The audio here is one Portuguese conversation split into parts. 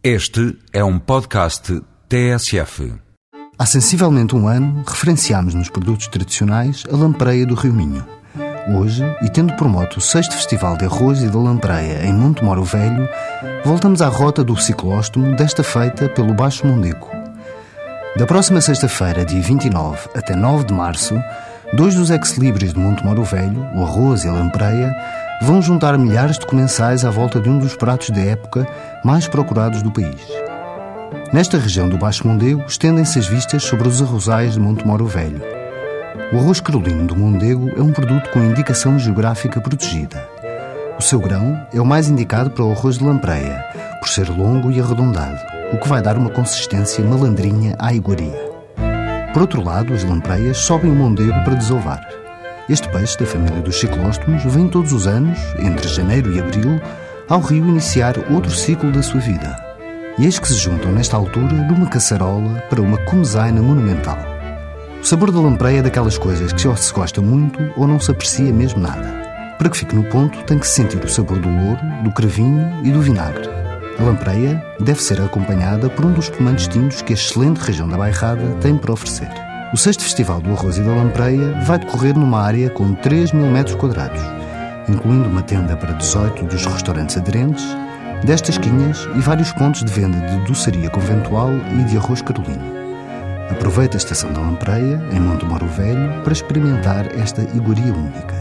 Este é um podcast TSF. Há sensivelmente um ano, referenciámos nos produtos tradicionais a lampreia do Rio Minho. Hoje, e tendo por moto o sexto Festival de Arroz e da Lampreia em Monte Moro Velho, voltamos à rota do ciclóstomo, desta feita pelo Baixo Mondego. Da próxima sexta-feira, dia 29, até 9 de março, dois dos ex-libris de Monte Moro Velho, o arroz e a lampreia, vão juntar milhares de comensais à volta de um dos pratos da época mais procurados do país. Nesta região do Baixo Mondego estendem-se as vistas sobre os arrozais de Montemoro Velho. O arroz carolino do Mondego é um produto com indicação geográfica protegida. O seu grão é o mais indicado para o arroz de lampreia, por ser longo e arredondado, o que vai dar uma consistência malandrinha à iguaria. Por outro lado, as lampreias sobem o Mondego para desovar. Este peixe, da família dos ciclóstomos, vem todos os anos, entre janeiro e abril, ao rio iniciar outro ciclo da sua vida. E eis que se juntam nesta altura numa caçarola para uma comezaina monumental. O sabor da lampreia é daquelas coisas que se gosta muito ou não se aprecia mesmo nada. Para que fique no ponto, tem que se sentir o sabor do louro, do cravinho e do vinagre. A lampreia deve ser acompanhada por um dos espumantes tintos que a excelente região da Bairrada tem para oferecer. O sexto Festival do Arroz e da Lampreia vai decorrer numa área com 3 mil metros quadrados, incluindo uma tenda para 18 dos restaurantes aderentes, 10 tasquinhas e vários pontos de venda de doçaria conventual e de arroz carolino. Aproveite a estação da Lampreia, em Monte Moro Velho, para experimentar esta iguaria única.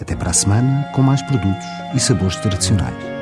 Até para a semana, com mais produtos e sabores tradicionais.